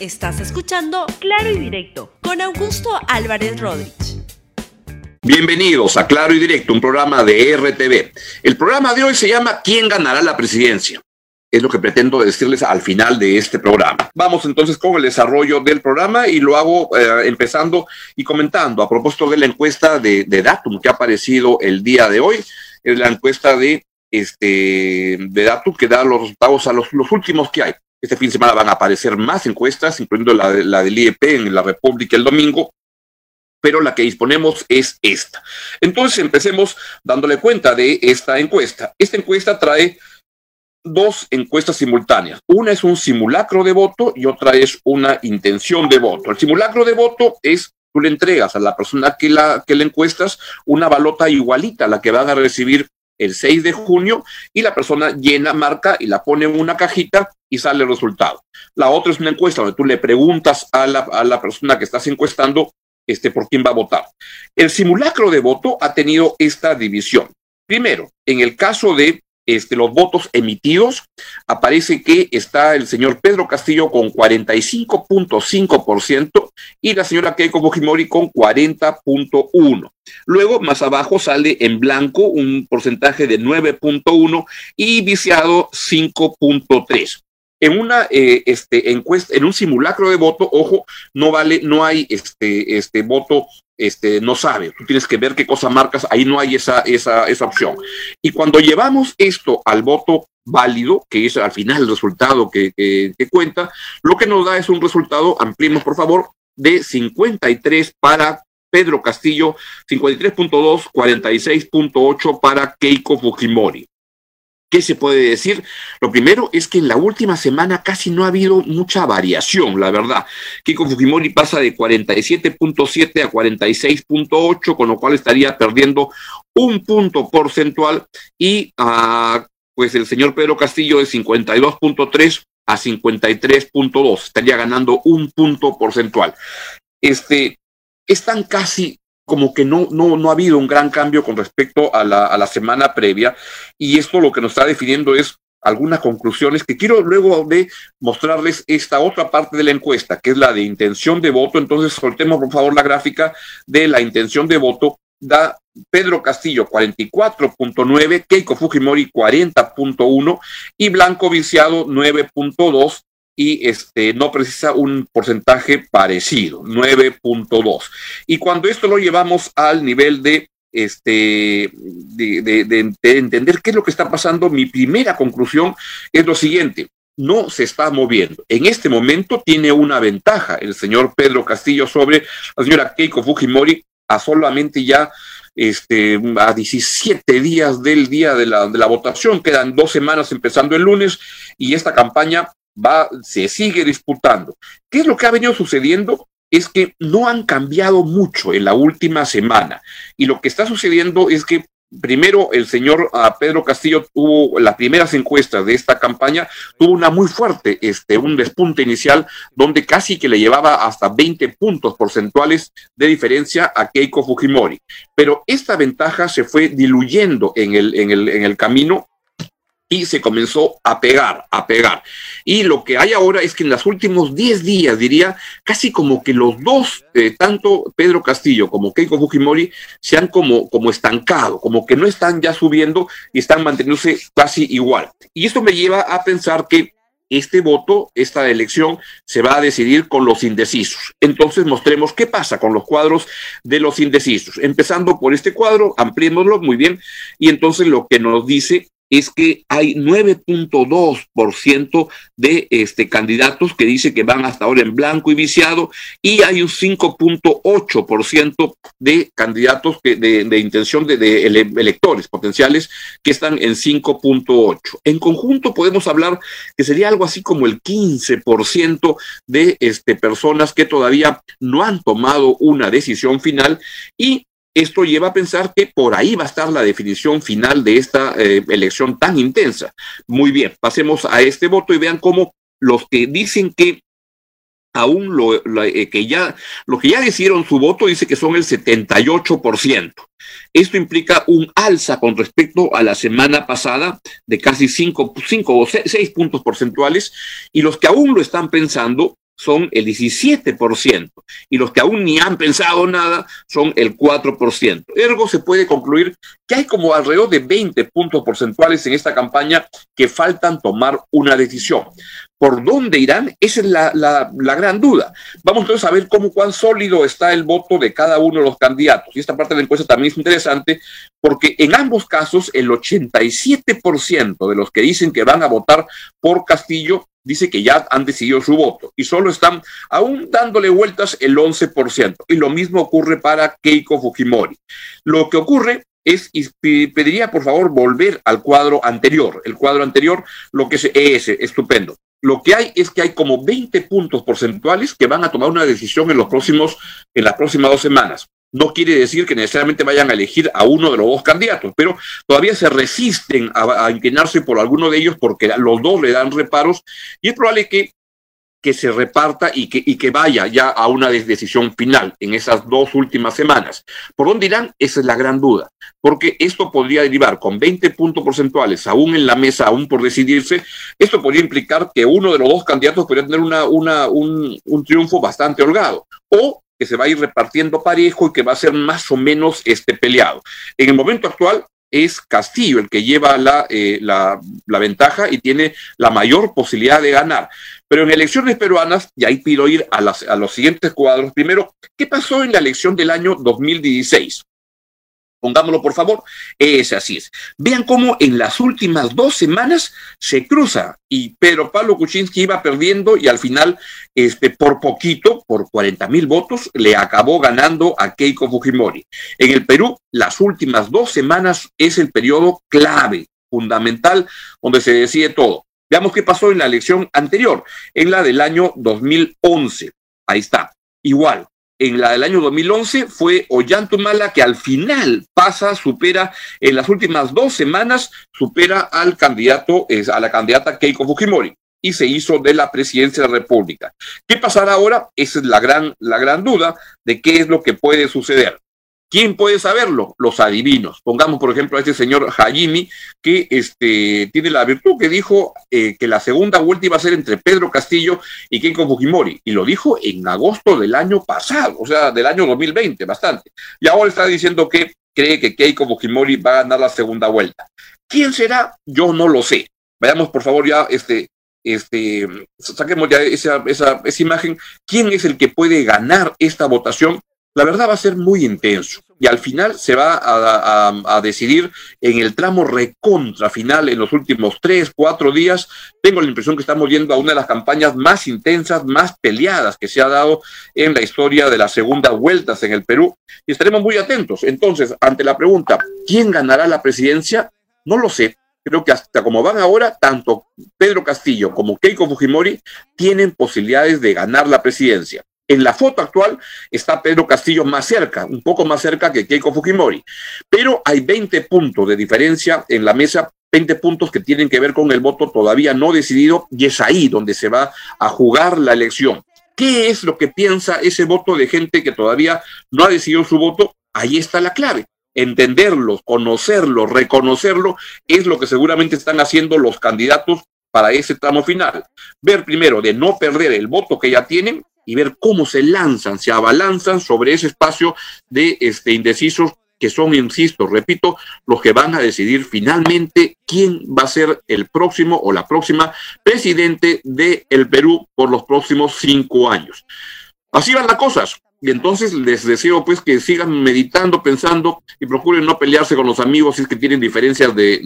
Estás escuchando Claro y Directo con Augusto Álvarez Rodríguez. Bienvenidos a Claro y Directo, un programa de RTV. El programa de hoy se llama ¿Quién ganará la presidencia? Es lo que pretendo decirles al final de este programa. Vamos entonces con el desarrollo del programa y lo hago eh, empezando y comentando a propósito de la encuesta de, Datum que ha aparecido el día de hoy. Es la encuesta de, este, de Datum que da los resultados a los, los últimos que hay. Este fin de semana van a aparecer más encuestas, incluyendo la, la del IEP en la República el domingo, pero la que disponemos es esta. Entonces empecemos dándole cuenta de esta encuesta. Esta encuesta trae dos encuestas simultáneas. Una es un simulacro de voto y otra es una intención de voto. El simulacro de voto es tú le entregas a la persona que la que le encuestas una balota igualita a la que van a recibir el 6 de junio y la persona llena, marca y la pone en una cajita y sale el resultado. La otra es una encuesta donde tú le preguntas a la, a la persona que estás encuestando este, por quién va a votar. El simulacro de voto ha tenido esta división. Primero, en el caso de este, los votos emitidos, aparece que está el señor Pedro Castillo con 45.5% y la señora Keiko Fujimori con 40.1%. Luego, más abajo, sale en blanco un porcentaje de 9.1 y viciado 5.3 en una eh, este, encuesta, en un simulacro de voto, ojo, no vale, no hay este, este voto, este, no sabe, tú tienes que ver qué cosa marcas, ahí no hay esa, esa, esa opción. Y cuando llevamos esto al voto válido, que es al final el resultado que, cuenta, lo que nos da es un resultado, ampliemos por favor, de 53 para Pedro Castillo, 53.2, 46.8 para Keiko Fujimori. ¿Qué se puede decir? Lo primero es que en la última semana casi no ha habido mucha variación, la verdad. Kiko Fujimori pasa de 47.7 a 46.8, con lo cual estaría perdiendo un punto porcentual y ah, pues el señor Pedro Castillo de 52.3 a 53.2, estaría ganando un punto porcentual. Este, están casi como que no, no, no ha habido un gran cambio con respecto a la, a la semana previa y esto lo que nos está definiendo es algunas conclusiones que quiero luego de mostrarles esta otra parte de la encuesta, que es la de intención de voto. Entonces, soltemos por favor la gráfica de la intención de voto. Da Pedro Castillo 44.9, Keiko Fujimori 40.1 y Blanco Viciado 9.2 y este, no precisa un porcentaje parecido, 9.2. Y cuando esto lo llevamos al nivel de, este, de, entender qué es lo que está pasando, mi primera conclusión es lo siguiente. No se está moviendo. En este momento tiene una ventaja el señor Pedro Castillo sobre la señora Keiko Fujimori a solamente ya este, a 17 días del día de la, de la votación. Quedan dos semanas empezando el lunes y esta campaña va, se sigue disputando. ¿Qué es lo que ha venido sucediendo? Es que no han cambiado mucho en la última semana. Y lo que está sucediendo es que primero el señor ah, Pedro Castillo tuvo las primeras encuestas de esta campaña, tuvo una muy fuerte, este, un despunte inicial donde casi que le llevaba hasta 20 puntos porcentuales de diferencia a Keiko Fujimori. Pero esta ventaja se fue diluyendo en el, en el, en el camino y se comenzó a pegar, a pegar. Y lo que hay ahora es que en los últimos 10 días, diría, casi como que los dos, eh, tanto Pedro Castillo como Keiko Fujimori, se han como, como estancado, como que no están ya subiendo y están manteniéndose casi igual. Y esto me lleva a pensar que este voto, esta elección, se va a decidir con los indecisos. Entonces mostremos qué pasa con los cuadros de los indecisos. Empezando por este cuadro, ampliémoslo muy bien, y entonces lo que nos dice es que hay 9.2% de este, candidatos que dice que van hasta ahora en blanco y viciado y hay un 5.8% de candidatos que, de, intención de, de, electores potenciales que están en 5.8. En conjunto podemos hablar que sería algo así como el 15% de este, personas que todavía no han tomado una decisión final y esto lleva a pensar que por ahí va a estar la definición final de esta eh, elección tan intensa. Muy bien, pasemos a este voto y vean cómo los que dicen que aún lo, eh, que ya, lo que ya decidieron su voto dice que son el 78%. Esto implica un alza con respecto a la semana pasada de casi 5, 5 o 6 puntos porcentuales y los que aún lo están pensando son el 17% y los que aún ni han pensado nada son el 4%. Ergo se puede concluir que hay como alrededor de 20 puntos porcentuales en esta campaña que faltan tomar una decisión. ¿Por dónde irán? Esa es la, la, gran duda. Vamos entonces a ver cómo cuán sólido está el voto de cada uno de los candidatos. Y esta parte de la encuesta también es interesante porque en ambos casos el 87% de los que dicen que van a votar por Castillo dice que ya han decidido su voto y solo están aún dándole vueltas el 11%. Y lo mismo ocurre para Keiko Fujimori. Lo que ocurre es, y pediría por favor volver al cuadro anterior. El cuadro anterior, lo que es ese, estupendo. Lo que hay es que hay como 20 puntos porcentuales que van a tomar una decisión en los próximos, en las próximas dos semanas. No quiere decir que necesariamente vayan a elegir a uno de los dos candidatos, pero todavía se resisten a, inclinarse por alguno de ellos porque los dos le dan reparos y es probable que, que se reparta y que, y que vaya ya a una decisión final en esas dos últimas semanas. ¿Por dónde irán? Esa es la gran duda, porque esto podría derivar con 20 puntos porcentuales aún en la mesa, aún por decidirse, esto podría implicar que uno de los dos candidatos podría tener una, una, un, un triunfo bastante holgado. O que se va a ir repartiendo parejo y que va a ser más o menos este, peleado. En el momento actual es Castillo el que lleva la, eh, la, ventaja y tiene la mayor posibilidad de ganar. Pero en elecciones peruanas, y ahí pido ir a, las, a los siguientes cuadros. Primero, ¿qué pasó en la elección del año 2016? Pongámoslo por favor, es así es. Vean cómo en las últimas dos semanas se cruza y Pedro Pablo Kuczynski iba perdiendo y al final, este, por poquito, por 40 mil votos, le acabó ganando a Keiko Fujimori. En el Perú, las últimas dos semanas es el periodo clave, fundamental, donde se decide todo. Veamos qué pasó en la elección anterior, en la del año 2011. Ahí está. Igual, en la del año 2011 fue Ollantumala que al final pasa, supera, en las últimas dos semanas, supera al candidato, a la candidata Keiko Fujimori y se hizo de la presidencia de la República. ¿Qué pasará ahora? Esa es la gran, la gran duda de qué es lo que puede suceder. ¿Quién puede saberlo? Los adivinos. Pongamos, por ejemplo, a este señor Hajimi, que este, tiene la virtud que dijo eh, que la segunda vuelta iba a ser entre Pedro Castillo y Keiko Fujimori. Y lo dijo en agosto del año pasado, o sea, del año 2020, bastante. Y ahora está diciendo que cree que Keiko Fujimori va a ganar la segunda vuelta. ¿Quién será? Yo no lo sé. Vayamos, por favor, ya, este, este, saquemos ya esa, esa, esa imagen. ¿Quién es el que puede ganar esta votación? La verdad va a ser muy intenso y al final se va a, decidir en el tramo recontra final en los últimos tres, cuatro días. Tengo la impresión que estamos yendo a una de las campañas más intensas, más peleadas que se ha dado en la historia de las segundas vueltas en el Perú y estaremos muy atentos. Entonces, ante la pregunta, ¿quién ganará la presidencia? No lo sé. Creo que hasta como van ahora, tanto Pedro Castillo como Keiko Fujimori tienen posibilidades de ganar la presidencia. En la foto actual está Pedro Castillo más cerca, un poco más cerca que Keiko Fujimori, pero hay 20 puntos de diferencia en la mesa 20 puntos que tienen que ver con el voto todavía no decidido y es ahí donde se va a jugar la elección. ¿Qué es lo que piensa ese voto de gente que todavía no ha decidido su voto? Ahí está la clave. Entenderlo, conocerlo, reconocerlo, es lo que seguramente están haciendo los candidatos para ese tramo final. Ver primero de no perder el voto que ya tienen y ver cómo se lanzan, se abalanzan sobre ese espacio de este, indecisos que son, insisto, repito, los que van a decidir finalmente quién va a ser el próximo o la próxima presidente del el Perú por los próximos cinco años. Así van las cosas. Y entonces les deseo pues que sigan meditando, pensando y procuren no pelearse con los amigos si es que tienen diferencias de,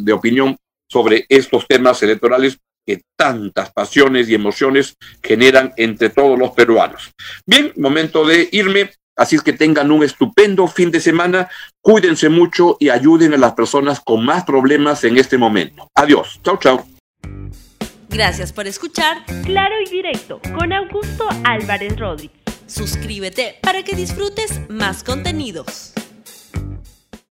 de opinión sobre estos temas electorales que tantas pasiones y emociones generan entre todos los peruanos. Bien, momento de irme. Así es que tengan un estupendo fin de semana, cuídense mucho y ayuden a las personas con más problemas en este momento. Adiós. Chau, chau. Gracias por escuchar Claro y Directo con Augusto Álvarez Rodríguez. Suscríbete para que disfrutes más contenidos.